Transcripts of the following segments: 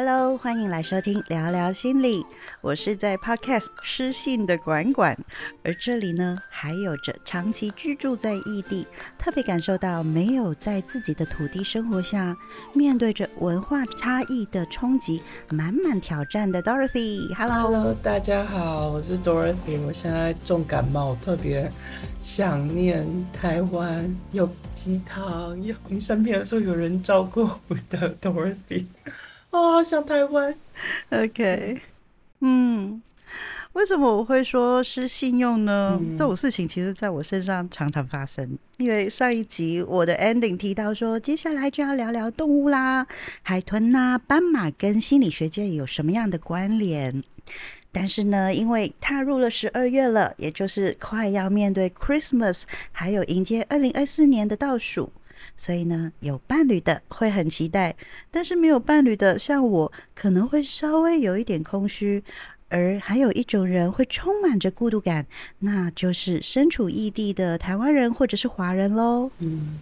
Hello，欢迎来收听聊聊心理，我是在 Podcast 失信的管管，而这里呢，还有着长期居住在异地，特别感受到没有在自己的土地生活下，面对着文化差异的冲击，满满挑战的 Dorothy。Hello，Hello，大家好，我是 Dorothy，我现在重感冒，特别想念台湾有鸡汤，有你生病的时候有人照顾我的 Dorothy。哦，好想台湾。OK，嗯，为什么我会说失信用呢？这种事情其实在我身上常常发生。因为上一集我的 ending 提到说，接下来就要聊聊动物啦，海豚呐，斑马跟心理学界有什么样的关联？但是呢，因为踏入了十二月了，也就是快要面对 Christmas，还有迎接二零二四年的倒数。所以呢，有伴侣的会很期待，但是没有伴侣的，像我可能会稍微有一点空虚。而还有一种人会充满着孤独感，那就是身处异地的台湾人或者是华人喽。嗯。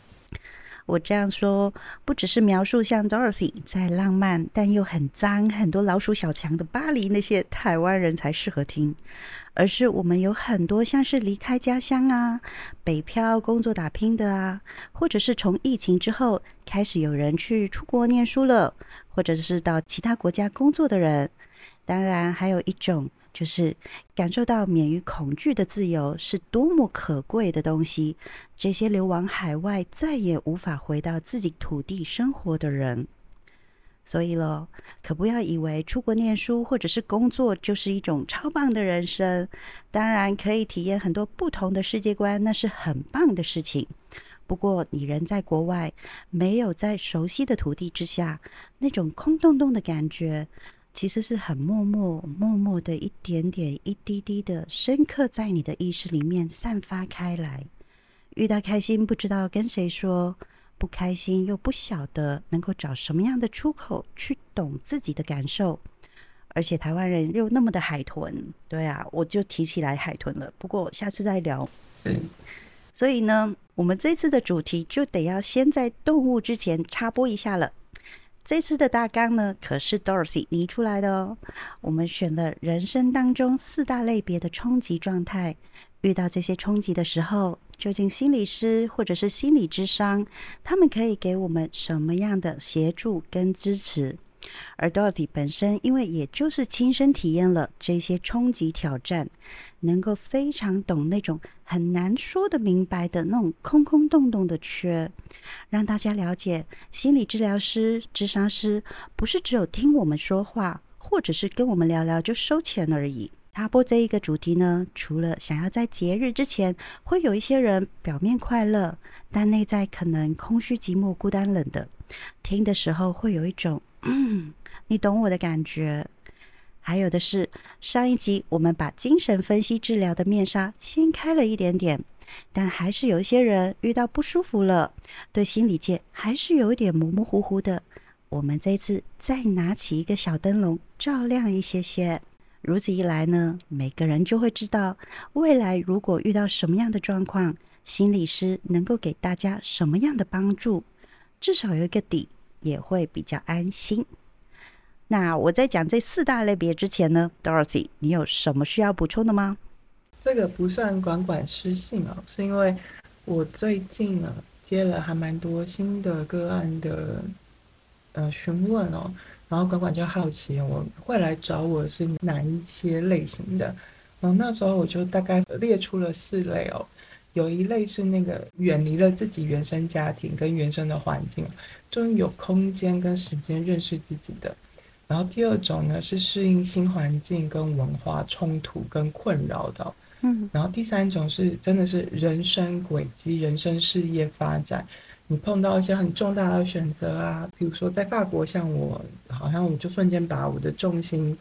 我这样说，不只是描述像 Dorothy 在浪漫但又很脏、很多老鼠小强的巴黎那些台湾人才适合听，而是我们有很多像是离开家乡啊、北漂工作打拼的啊，或者是从疫情之后开始有人去出国念书了，或者是到其他国家工作的人，当然还有一种。就是感受到免于恐惧的自由是多么可贵的东西。这些流亡海外再也无法回到自己土地生活的人，所以咯，可不要以为出国念书或者是工作就是一种超棒的人生。当然可以体验很多不同的世界观，那是很棒的事情。不过你人在国外，没有在熟悉的土地之下，那种空洞洞的感觉。其实是很默默、默默的一点点、一滴滴的，深刻在你的意识里面散发开来。遇到开心，不知道跟谁说；不开心，又不晓得能够找什么样的出口去懂自己的感受。而且台湾人又那么的海豚，对啊，我就提起来海豚了。不过下次再聊。所以呢，我们这次的主题就得要先在动物之前插播一下了。这次的大纲呢，可是 Dorothy 拟出来的哦。我们选了人生当中四大类别的冲击状态，遇到这些冲击的时候，究竟心理师或者是心理智商，他们可以给我们什么样的协助跟支持？而 Dorothy 本身，因为也就是亲身体验了这些冲击挑战，能够非常懂那种很难说的明白的那种空空洞洞的缺，让大家了解，心理治疗师、智商师不是只有听我们说话，或者是跟我们聊聊就收钱而已。他播这一个主题呢，除了想要在节日之前，会有一些人表面快乐，但内在可能空虚、寂寞、孤单、冷的，听的时候会有一种。嗯，你懂我的感觉。还有的是，上一集我们把精神分析治疗的面纱掀开了一点点，但还是有一些人遇到不舒服了，对心理界还是有一点模模糊糊的。我们这次再拿起一个小灯笼，照亮一些些。如此一来呢，每个人就会知道，未来如果遇到什么样的状况，心理师能够给大家什么样的帮助，至少有一个底。也会比较安心。那我在讲这四大类别之前呢，Dorothy，你有什么需要补充的吗？这个不算管管失信哦，是因为我最近呢接了还蛮多新的个案的呃询问哦，然后管管就好奇我会来找我是哪一些类型的，嗯那时候我就大概列出了四类哦。有一类是那个远离了自己原生家庭跟原生的环境，终于有空间跟时间认识自己的。然后第二种呢是适应新环境跟文化冲突跟困扰的，嗯。然后第三种是真的是人生轨迹、人生事业发展，你碰到一些很重大的选择啊，比如说在法国，像我好像我就瞬间把我的重心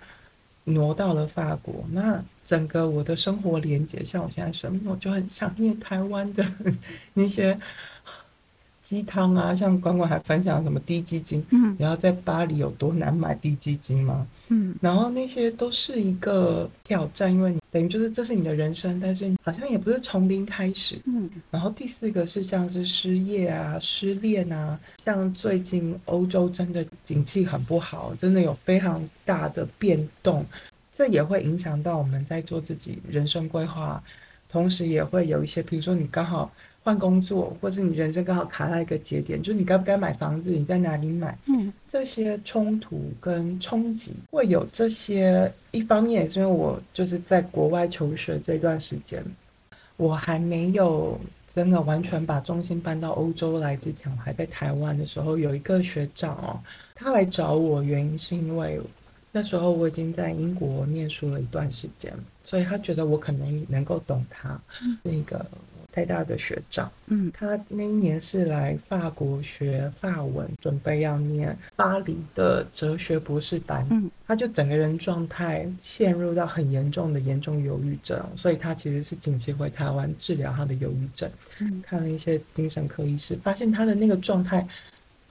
挪到了法国，那。整个我的生活连接，像我现在生活，就很想念台湾的 那些鸡汤啊，像关关还分享什么低基金，嗯然后在巴黎有多难买低基金吗？嗯然后那些都是一个挑战，因为你等于就是这是你的人生，但是好像也不是从零开始。嗯然后第四个是像是失业啊、失恋啊，像最近欧洲真的景气很不好，真的有非常大的变动，这也会影响到我们在做自己人生规划，同时也会有一些，比如说你刚好换工作，或者你人生刚好卡在一个节点，就是你该不该买房子，你在哪里买，嗯。这些冲突跟冲击会有这些，一方面也是因为我就是在国外求学这段时间，我还没有真的完全把重心搬到欧洲来之前，我还在台湾的时候，有一个学长哦，他来找我，原因是因为那时候我已经在英国念书了一段时间，所以他觉得我可能能够懂他，是一个台大的学长。嗯他那一年是来法国学法文，准备要念巴黎的哲学博士班。嗯，他就整个人状态陷入到很严重的严重忧郁症，所以他其实是紧急回台湾治疗他的忧郁症。嗯看了一些精神科医师，发现他的那个状态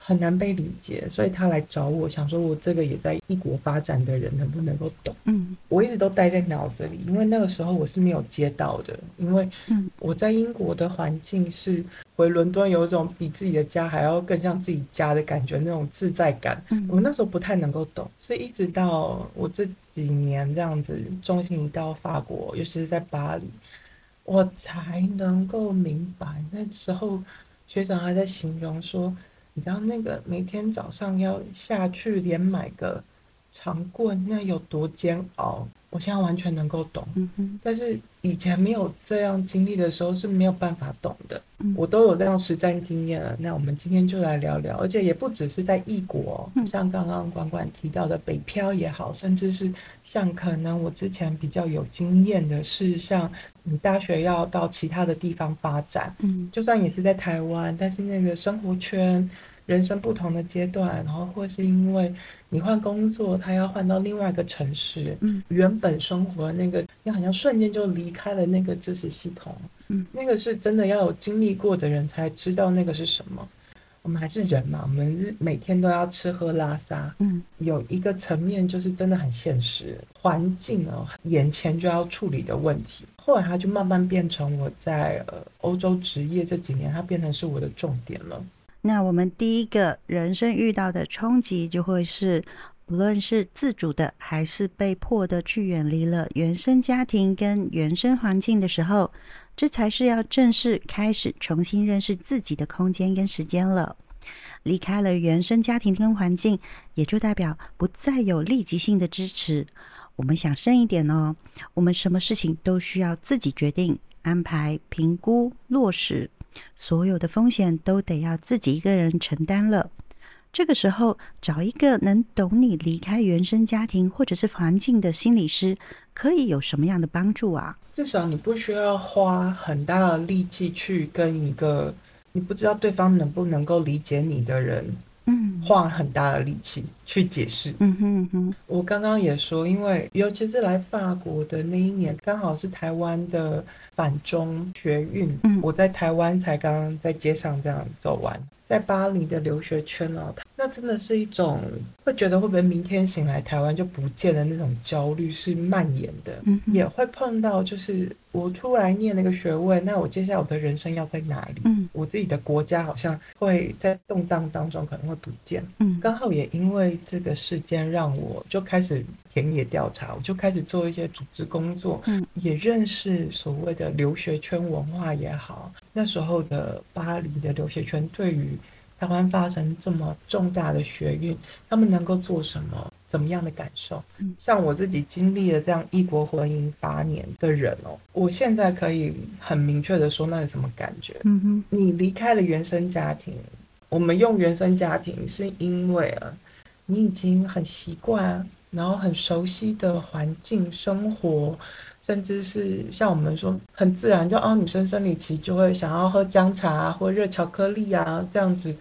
很难被理解，所以他来找我，想说我这个也在异国发展的人能不能够懂。嗯我一直都待在脑子里，因为那个时候我是没有接到的，因为嗯我在英国的环境是回伦敦有一种比自己的家还要更像自己家的感觉，那种自在感。嗯我那时候不太能够懂，所以一直到我这几年这样子重心移到法国，尤其是在巴黎，我才能够明白。那时候学长还在形容说，你知道那个每天早上要下去连买个长棍，那有多煎熬？我现在完全能够懂。嗯哼但是以前没有这样经历的时候是没有办法懂的。嗯我都有这样实战经验了，那我们今天就来聊聊，而且也不只是在异国，嗯像刚刚管管提到的北漂也好，甚至是像可能我之前比较有经验的是，像你大学要到其他的地方发展，嗯就算也是在台湾，但是那个生活圈、人生不同的阶段，然后或是因为你换工作，他要换到另外一个城市，嗯原本生活的那个，你好像瞬间就离开了那个知识系统，嗯，那个是真的要有经历过的人才知道那个是什么。我们还是人嘛，我们日每天都要吃喝拉撒，嗯有一个层面就是真的很现实，环境哦，眼前就要处理的问题。后来它就慢慢变成我在呃欧洲职业这几年，它变成是我的重点了。那我们第一个人生遇到的冲击，就会是不论是自主的还是被迫的去远离了原生家庭跟原生环境的时候，这才是要正式开始重新认识自己的空间跟时间了。离开了原生家庭跟环境，也就代表不再有立即性的支持。我们想深一点哦，我们什么事情都需要自己决定、安排、评估、落实。所有的风险都得要自己一个人承担了。这个时候，找一个能懂你离开原生家庭或者是环境的心理师，可以有什么样的帮助啊？至少你不需要花很大的力气去跟一个你不知道对方能不能够理解你的人嗯。花很大的力气去解释。嗯哼嗯哼。我刚刚也说，因为尤其是来法国的那一年，刚好是台湾的反中学运，嗯。我在台湾才刚刚在街上这样走完，在巴黎的留学圈啊，那真的是一种会觉得会不会明天醒来台湾就不见了那种焦虑是蔓延的，嗯也会碰到就是我出来念那个学位，那我接下来我的人生要在哪里？嗯我自己的国家好像会在动荡当中可能会不见。嗯刚好也因为这个事件，让我就开始田野调查，我就开始做一些组织工作，嗯也认识所谓的留学圈文化也好，那时候的巴黎的留学圈对于台湾发生这么重大的学运，他们能够做什么？怎么样的感受？嗯像我自己经历了这样异国婚姻八年的人哦，我现在可以很明确的说那是什么感觉。嗯哼你离开了原生家庭，我们用原生家庭是因为啊，你已经很习惯，然后很熟悉的环境生活，甚至是像我们说很自然，就哦，女生生理期就会想要喝姜茶啊，或热巧克力啊，这样子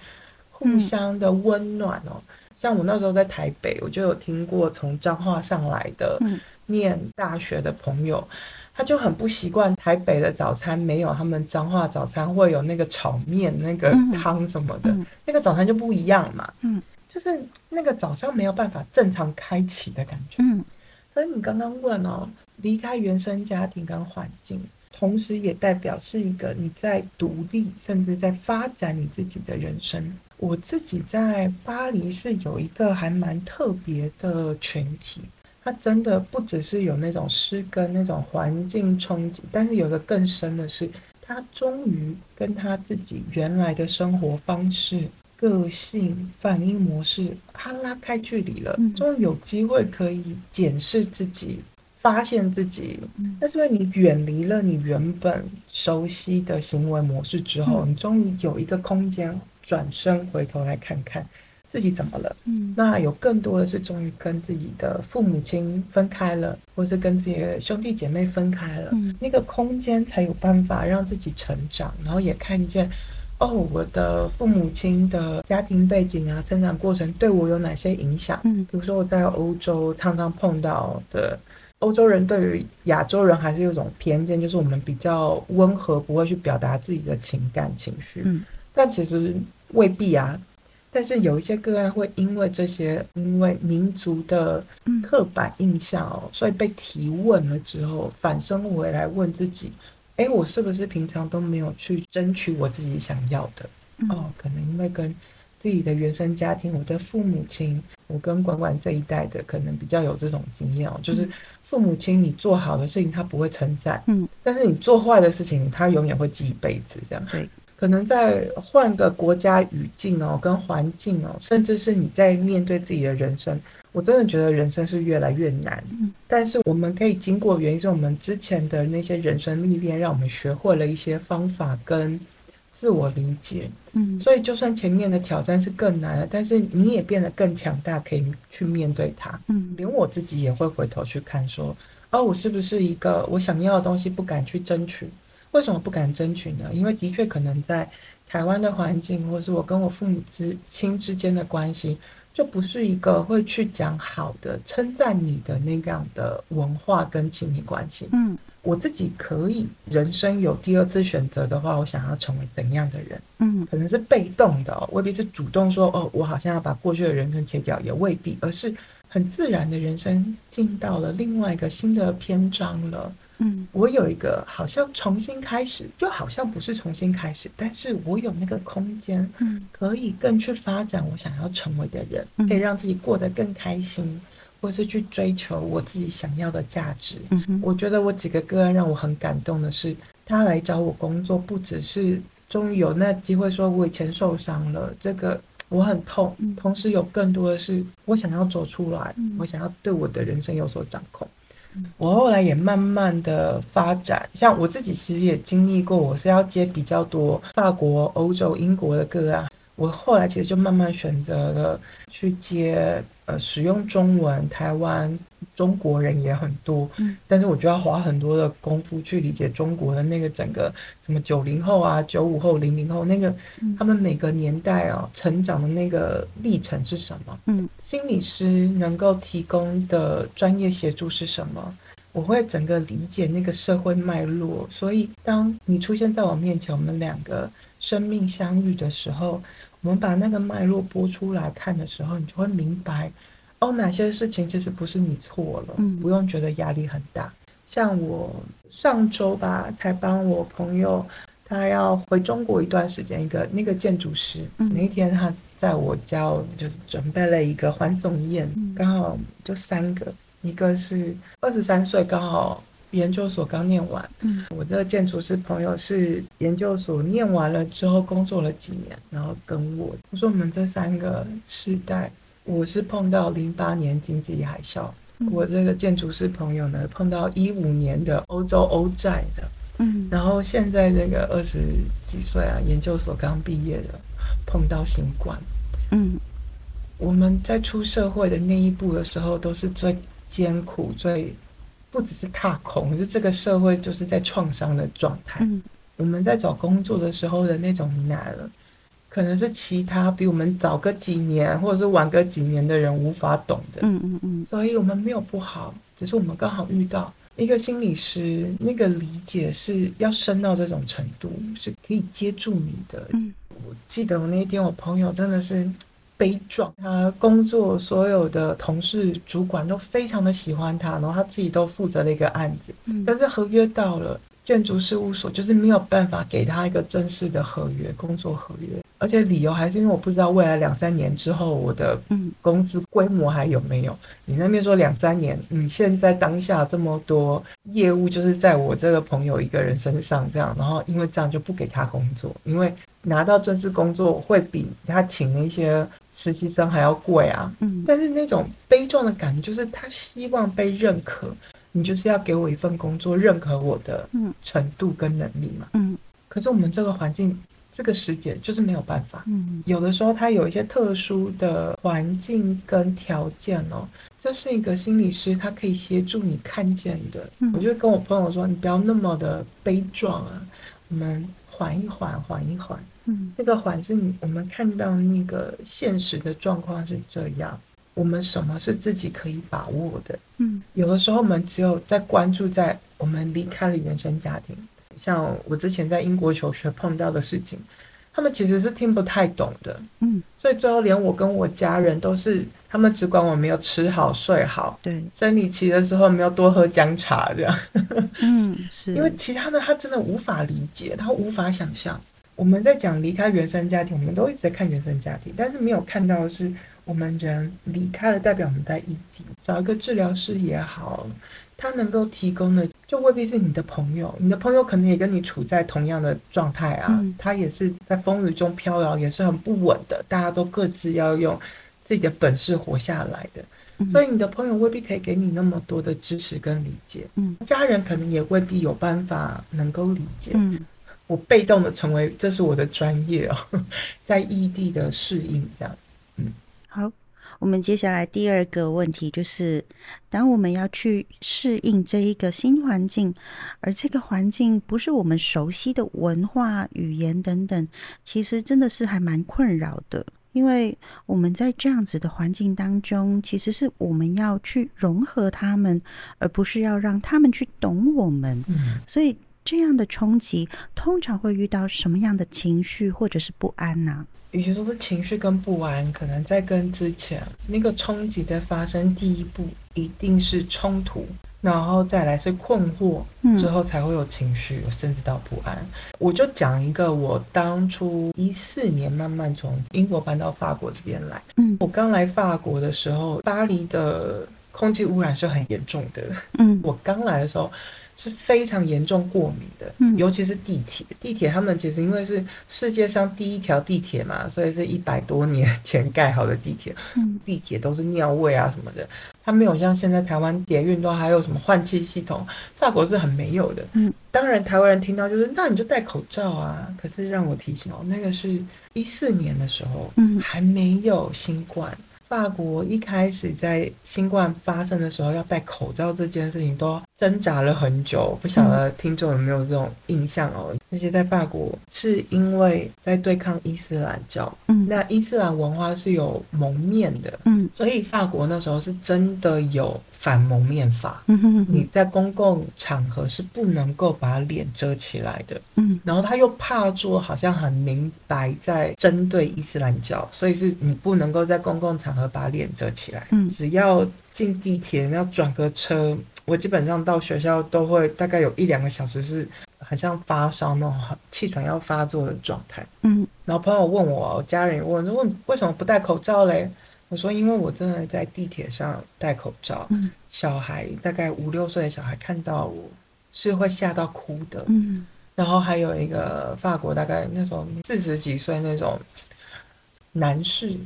互相的温暖哦。像我那时候在台北，我就有听过从彰化上来的嗯念大学的朋友，他就很不习惯台北的早餐没有他们彰化早餐会有那个炒面、那个汤什么的，那个早餐就不一样嘛。嗯，就是那个早上没有办法正常开启的感觉。嗯，所以你刚刚问哦，离开原生家庭跟环境。同时也代表是一个你在独立，甚至在发展你自己的人生。我自己在巴黎是有一个还蛮特别的群体，他真的不只是有那种诗根、那种环境冲击，但是有个更深的是，他终于跟他自己原来的生活方式、个性、反应模式，他拉开距离了，终于有机会可以检视自己。发现自己，那是因为你远离了你原本熟悉的行为模式之后，你终于有一个空间转身回头来看看自己怎么了。嗯，那有更多的是终于跟自己的父母亲分开了，或是跟自己的兄弟姐妹分开了，那个空间才有办法让自己成长，然后也看见哦，我的父母亲的家庭背景啊，成长过程对我有哪些影响？嗯，比如说我在欧洲常常碰到的。欧洲人对于亚洲人还是有种偏见，就是我们比较温和，不会去表达自己的情感情绪。嗯，但其实未必啊。但是有一些个案会因为这些，因为民族的刻板印象哦，所以被提问了之后，反身回来问自己：哎，我是不是平常都没有去争取我自己想要的？哦，可能因为跟自己的原生家庭，我的父母亲，我跟管管这一代的，可能比较有这种经验哦，就是。父母亲，你做好的事情他不会称赞，嗯，但是你做坏的事情，他永远会记一辈子。这样，对，可能在换个国家语境哦，跟环境哦，甚至是你在面对自己的人生，我真的觉得人生是越来越难。嗯，但是我们可以经过，原因是我们之前的那些人生历练，让我们学会了一些方法跟。自我理解，嗯，所以就算前面的挑战是更难的，但是你也变得更强大，可以去面对它，嗯，连我自己也会回头去看，说，哦，我是不是一个我想要的东西不敢去争取？为什么不敢争取呢？因为的确可能在台湾的环境，或是我跟我父母之亲之间的关系，就不是一个会去讲好的、称赞你的那样的文化跟亲密关系，嗯。我自己可以人生有第二次选择的话，我想要成为怎样的人？嗯，可能是被动的，未必是主动说哦，我好像要把过去的人生切掉，也未必，而是很自然的人生进到了另外一个新的篇章了。嗯，我有一个好像重新开始，就好像不是重新开始，但是我有那个空间，嗯，可以更去发展我想要成为的人，可以让自己过得更开心。或是去追求我自己想要的价值。嗯我觉得我几个个案让我很感动的是，他来找我工作，不只是终于有那机会说我以前受伤了，这个我很痛。同时有更多的是我想要走出来，我想要对我的人生有所掌控。我后来也慢慢的发展，像我自己其实也经历过，我是要接比较多法国、欧洲、英国的个案。我后来其实就慢慢选择了去接。呃，使用中文，台湾中国人也很多，嗯，但是我就要花很多的功夫去理解中国的那个整个什么九零后啊、九五后、零零后那个，他们每个年代啊成长的那个历程是什么？嗯，心理师能够提供的专业协助是什么？我会整个理解那个社会脉络，所以当你出现在我面前，我们两个生命相遇的时候。我们把那个脉络播出来看的时候，你就会明白，哦，哪些事情其实不是你错了，不用觉得压力很大。像我上周吧，才帮我朋友，他要回中国一段时间，一个那个建筑师，那一天他在我家就是准备了一个欢送宴，刚好就三个，一个是二十三岁，刚好。研究所刚念完，嗯，我这个建筑师朋友是研究所念完了之后工作了几年，然后跟我我说我们这三个世代，我是碰到零八年经济海啸，我这个建筑师朋友呢碰到一五年的欧洲欧债的，嗯，然后现在这个二十几岁啊，研究所刚毕业的碰到新冠，嗯，我们在出社会的那一步的时候都是最艰苦最。不只是踏空，就这个社会就是在创伤的状态。嗯，我们在找工作的时候的那种难了，可能是其他比我们早个几年或者是晚个几年的人无法懂的。嗯嗯嗯，所以我们没有不好，只是我们刚好遇到一个心理师，那个理解是要深到这种程度，是可以接住你的。嗯，我记得我那一天，我朋友真的是悲壮，他工作所有的同事、主管都非常的喜欢他，然后他自己都负责了一个案子，嗯。但是合约到了。建筑事务所就是没有办法给他一个正式的合约，工作合约，而且理由还是因为我不知道未来两三年之后我的嗯。公司规模还有没有？你那边说两三年，你现在当下这么多业务就是在我这个朋友一个人身上这样，然后因为这样就不给他工作，因为拿到正式工作会比他请那些实习生还要贵啊。嗯但是那种悲壮的感觉，就是他希望被认可，你就是要给我一份工作，认可我的嗯程度跟能力嘛。嗯可是我们这个环境，这个时节就是没有办法。嗯有的时候他有一些特殊的环境跟条件哦，这是一个心理师他可以协助你看见的。嗯我就跟我朋友说，你不要那么的悲壮啊，我们缓一缓，缓一缓。嗯。那个缓是你我们看到那个现实的状况是这样，我们什么是自己可以把握的？嗯。有的时候我们只有在关注在我们离开了原生家庭，像我之前在英国求学碰到的事情，他们其实是听不太懂的，嗯，所以最后连我跟我家人都是，他们只管我没有吃好睡好，对，生理期的时候没有多喝姜茶这样，嗯是，因为其他的他真的无法理解，他无法想象。我们在讲离开原生家庭，我们都一直在看原生家庭，但是没有看到的是我们人离开了，代表我们在异地，找一个治疗师也好，他能够提供的就未必是你的朋友，你的朋友可能也跟你处在同样的状态啊，嗯。他也是在风雨中飘摇，也是很不稳的，大家都各自要用自己的本事活下来的。嗯所以你的朋友未必可以给你那么多的支持跟理解，嗯家人可能也未必有办法能够理解。嗯我被动的成为，这是我的专业哦，在异地的适应这样。嗯好，我们接下来第二个问题就是，当我们要去适应这一个新环境，而这个环境不是我们熟悉的文化、语言等等，其实真的是还蛮困扰的。因为我们在这样子的环境当中，其实是我们要去融合他们，而不是要让他们去懂我们。嗯，所以这样的冲击，通常会遇到什么样的情绪或者是不安呢、与其说是情绪跟不安，可能在跟之前那个冲击的发生，第一步一定是冲突，然后再来是困惑，嗯之后才会有情绪，甚至到不安。我就讲一个，我当初一四年慢慢从英国搬到法国这边来。嗯我刚来法国的时候，巴黎的空气污染是很严重的。嗯我刚来的时候是非常严重过敏的，嗯尤其是地铁。地铁他们其实因为是世界上第一条地铁嘛，所以是一百多年前盖好的地铁，嗯地铁都是尿味啊什么的，它没有像现在台湾捷运都还有什么换气系统，法国是很没有的。嗯，当然台湾人听到就是那你就戴口罩啊，可是让我提醒哦，那个是一四年的时候，嗯还没有新冠。法国一开始在新冠发生的时候要戴口罩这件事情都挣扎了很久，不晓得听众有没有这种印象哦？而且在法国是因为在对抗伊斯兰教，嗯那伊斯兰文化是有蒙面的，嗯所以法国那时候是真的有反蒙面法。嗯哼你在公共场合是不能够把脸遮起来的，嗯然后他又怕做好像很明白在针对伊斯兰教，所以是你不能够在公共场合把脸遮起来。嗯只要进地铁要转个车，我基本上到学校都会大概有一两个小时是很像发烧那种气喘要发作的状态。嗯然后朋友问我，我家人也问说，问为什么不戴口罩嘞？我说因为我真的在地铁上戴口罩，嗯小孩大概五六岁的小孩看到我是会吓到哭的。嗯然后还有一个法国大概那种四十几岁那种男士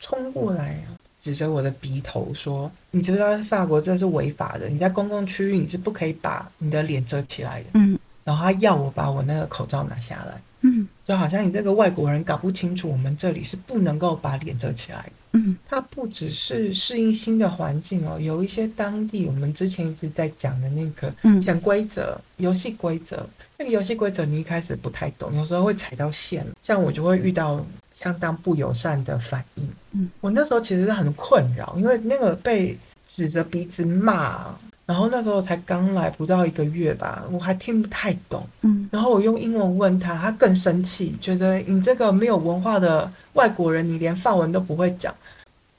冲过来啊，指着我的鼻头说：“你知不知道在法国这是违法的？你在公共区域你是不可以把你的脸遮起来的。”嗯然后他要我把我那个口罩拿下来，嗯就好像你这个外国人搞不清楚，我们这里是不能够把脸遮起来的。嗯它不只是适应新的环境哦，有一些当地我们之前一直在讲的那个嗯潜规则、游戏规则，那个游戏规则你一开始不太懂，有时候会踩到线。像我就会遇到相当不友善的反应。嗯，我那时候其实是很困扰，因为那个被指着鼻子骂，然后那时候才刚来不到一个月吧，我还听不太懂。嗯然后我用英文问他，他更生气，觉得你这个没有文化的外国人，你连法文都不会讲，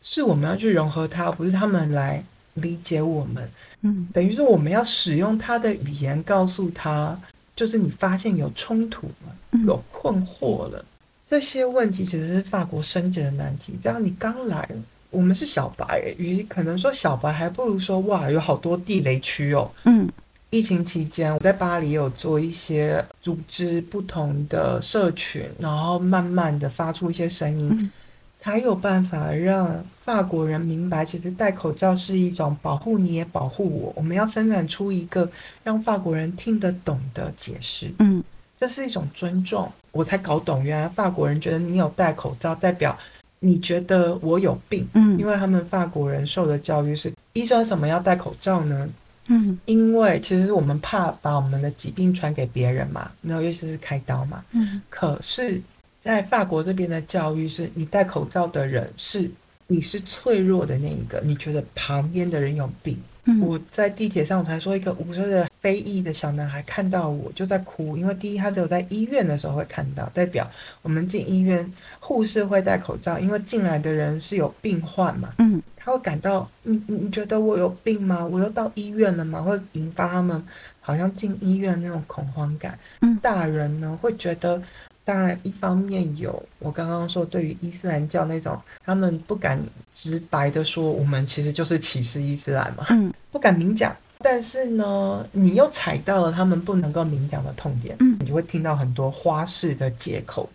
是我们要去融合他，不是他们来理解我们。嗯等于说我们要使用他的语言告诉他，就是你发现有冲突了，嗯有困惑了，这些问题其实是法国升级的难题。这样你刚来，我们是小白，与其可能说小白，还不如说哇，有好多地雷区哦。嗯疫情期间，我在巴黎有做一些组织不同的社群，然后慢慢的发出一些声音，嗯才有办法让法国人明白，其实戴口罩是一种保护你也保护我。我们要生产出一个让法国人听得懂的解释，嗯这是一种尊重。我才搞懂，原来法国人觉得你有戴口罩，代表你觉得我有病。嗯因为他们法国人受的教育是，医生为什么要戴口罩呢？嗯因为其实我们怕把我们的疾病传给别人嘛，没有尤其是开刀嘛。嗯可是，在法国这边的教育是，你戴口罩的人是你是脆弱的那一个，你觉得旁边的人有病。嗯我在地铁上，我才说一个五岁的非裔的小男孩看到我就在哭，因为第一他只有在医院的时候会看到，代表我们进医院护士会戴口罩，因为进来的人是有病患嘛，嗯他会感到你你你觉得我有病吗？我又到医院了吗？会引发他们好像进医院那种恐慌感。嗯大人呢会觉得，当然一方面有我刚刚说对于伊斯兰教那种，他们不敢直白的说我们其实就是歧视伊斯兰嘛，嗯 不敢明讲。但是呢，你又踩到了他们不能够明讲的痛点，嗯你就会听到很多花式的借口，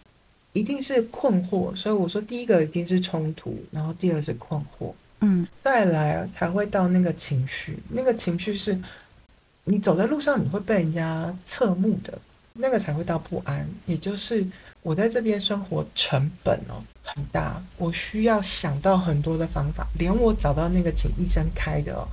一定是困惑。所以我说，第一个一定是冲突，然后第二是困惑。嗯再来才会到那个情绪，那个情绪是，你走在路上你会被人家侧目的，那个才会到不安，也就是我在这边生活成本哦很大，我需要想到很多的方法，连我找到那个请医生开的哦，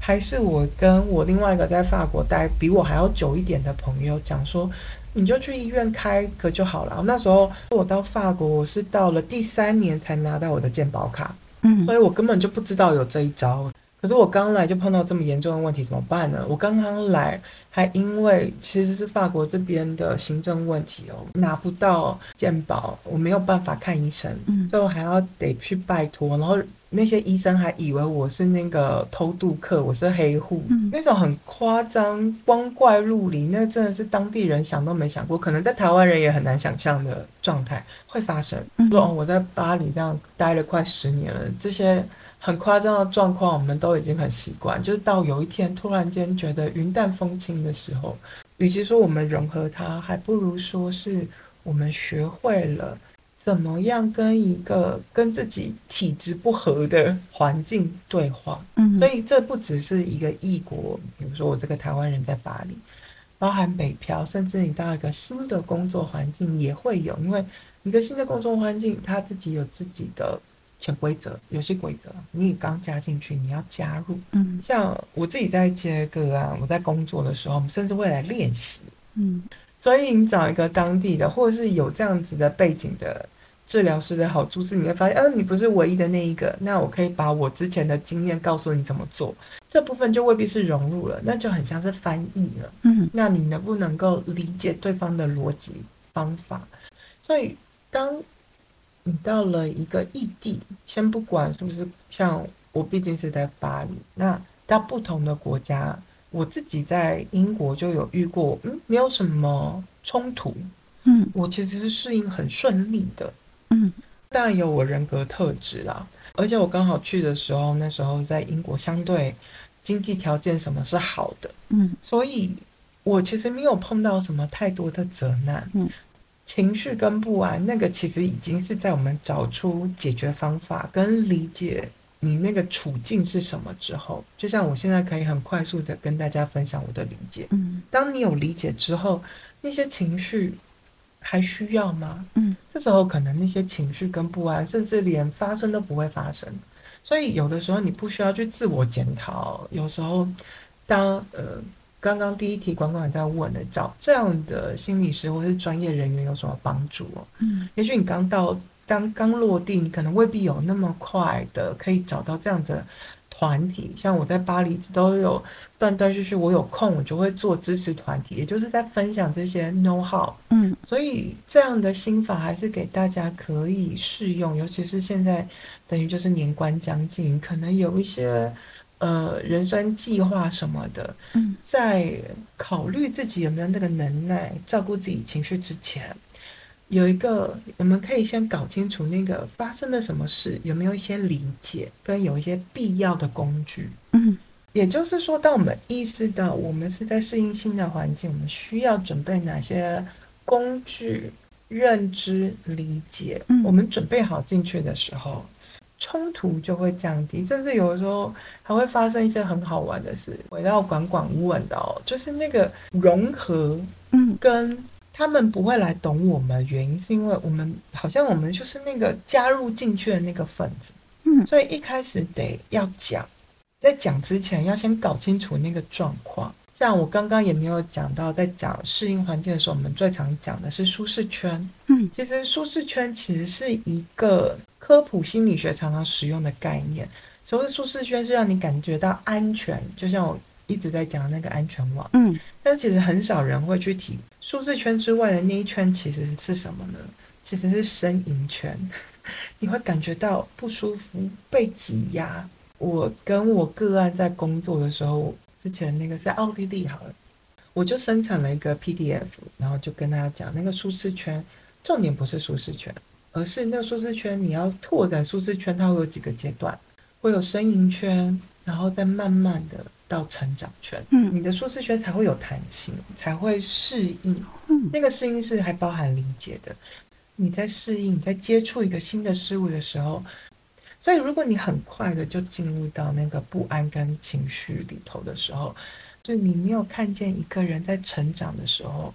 还是我跟我另外一个在法国待比我还要久一点的朋友讲说。你就去医院开个就好了。那时候我到法国，我是到了第三年才拿到我的健保卡，嗯所以我根本就不知道有这一招。可是我刚来就碰到这么严重的问题，怎么办呢？我刚刚来，还因为其实是法国这边的行政问题哦，拿不到健保，我没有办法看医生，嗯所以我还要得去拜托。然后那些医生还以为我是那个偷渡客，我是黑户，嗯那种很夸张、光怪陆离，那真的是当地人想都没想过，可能在台湾人也很难想象的状态会发生。嗯说哦，我在巴黎这样待了快十年了，这些很夸张的状况，我们都已经很习惯。就是到有一天突然间觉得云淡风轻的时候，与其说我们融合它，还不如说是我们学会了怎么样跟一个跟自己体质不合的环境对话。嗯，所以这不只是一个异国，比如说我这个台湾人在巴黎，包含北漂，甚至你到一个新的工作环境也会有，因为一个新的工作环境，他自己有自己的潜规则、游戏规则，你也刚加进去，你要加入。嗯像我自己在接个啊，我在工作的时候，我们甚至会来练习。嗯所以你找一个当地的，或者是有这样子的背景的治疗师的好处是，你会发现，嗯，你不是唯一的那一个，那我可以把我之前的经验告诉你怎么做，这部分就未必是融入了，那就很像是翻译了。嗯那你能不能够理解对方的逻辑方法？所以，当你到了一个异地，先不管是不是像我，毕竟是在巴黎，那到不同的国家，我自己在英国就有遇过，嗯，没有什么冲突，嗯我其实是适应很顺利的。嗯当然有我人格特质啦，而且我刚好去的时候，那时候在英国相对经济条件什么是好的，嗯所以我其实没有碰到什么太多的责难。嗯，情绪跟不安，那个其实已经是在我们找出解决方法跟理解你那个处境是什么之后，就像我现在可以很快速的跟大家分享我的理解。嗯当你有理解之后，那些情绪还需要吗？嗯这时候可能那些情绪跟不安，甚至连发生都不会发生。所以有的时候你不需要去自我检讨，有时候当呃刚刚第一题管管在问的，找这样的心理师或是专业人员有什么帮助哦？嗯也许你刚到刚刚落地，你可能未必有那么快的可以找到这样的团体。像我在巴黎都有断断续续，我有空我就会做支持团体，也就是在分享这些 know how。嗯，所以这样的心法还是给大家可以适用，尤其是现在等于就是年关将近，可能有一些。呃，人生计划什么的，嗯，在考虑自己有没有那个能耐照顾自己情绪之前，有一个我们可以先搞清楚那个发生了什么事，有没有一些理解跟有一些必要的工具，嗯，也就是说，当我们意识到我们是在适应新的环境，我们需要准备哪些工具、认知、理解，我们准备好进去的时候。冲突就会降低，甚至有的时候还会发生一些很好玩的事。回到管管问的哦，就是那个融合，嗯，跟他们不会来懂我们，原因是因为我们好像我们就是那个加入进去的那个分子，嗯，所以一开始得要讲，在讲之前要先搞清楚那个状况。像我刚刚也没有讲到，在讲适应环境的时候，我们最常讲的是舒适圈，嗯，其实舒适圈其实是一个。科普心理学常常使用的概念，所谓舒适圈是让你感觉到安全，就像我一直在讲那个安全网。嗯，但其实很少人会去提舒适圈之外的那一圈其实是什么呢？其实是呻吟圈，你会感觉到不舒服、被挤压。我跟我个案在工作的时候，之前那个在奥地利好了，我就生产了一个 PDF，然后就跟大家讲那个舒适圈，重点不是舒适圈。而是那个舒适圈，你要拓展舒适圈，它会有几个阶段，会有呻吟圈，然后再慢慢的到成长圈。嗯，你的舒适圈才会有弹性，才会适应。嗯，那个适应是还包含理解的。你在适应，你在接触一个新的事物的时候，所以如果你很快的就进入到那个不安跟情绪里头的时候，就你没有看见一个人在成长的时候，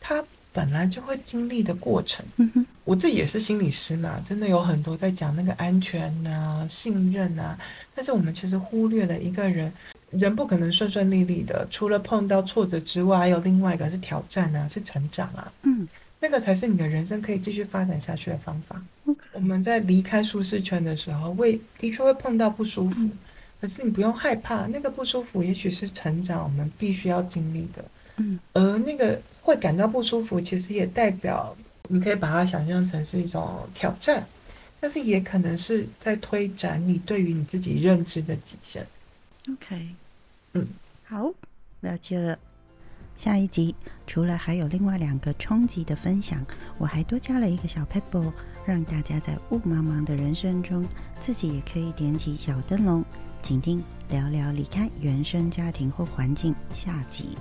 他。本来就会经历的过程，我自己也是心理师嘛，真的有很多在讲那个安全啊、信任啊，但是我们其实忽略了一个人，人不可能顺顺利利的，除了碰到挫折之外，还有另外一个是挑战啊，是成长啊，嗯，那个才是你的人生可以继续发展下去的方法。我们在离开舒适圈的时候，会的确会碰到不舒服，可是你不用害怕，那个不舒服也许是成长，我们必须要经历的，嗯，而那个。会感到不舒服，其实也代表你可以把它想象成是一种挑战，但是也可能是在推展你对于你自己认知的极限。OK，嗯，好，了解了。下一集除了还有另外两个冲击的分享，我还多加了一个小 pebble，让大家在雾茫茫的人生中，自己也可以点起小灯笼。请听聊聊离开原生家庭或环境下集。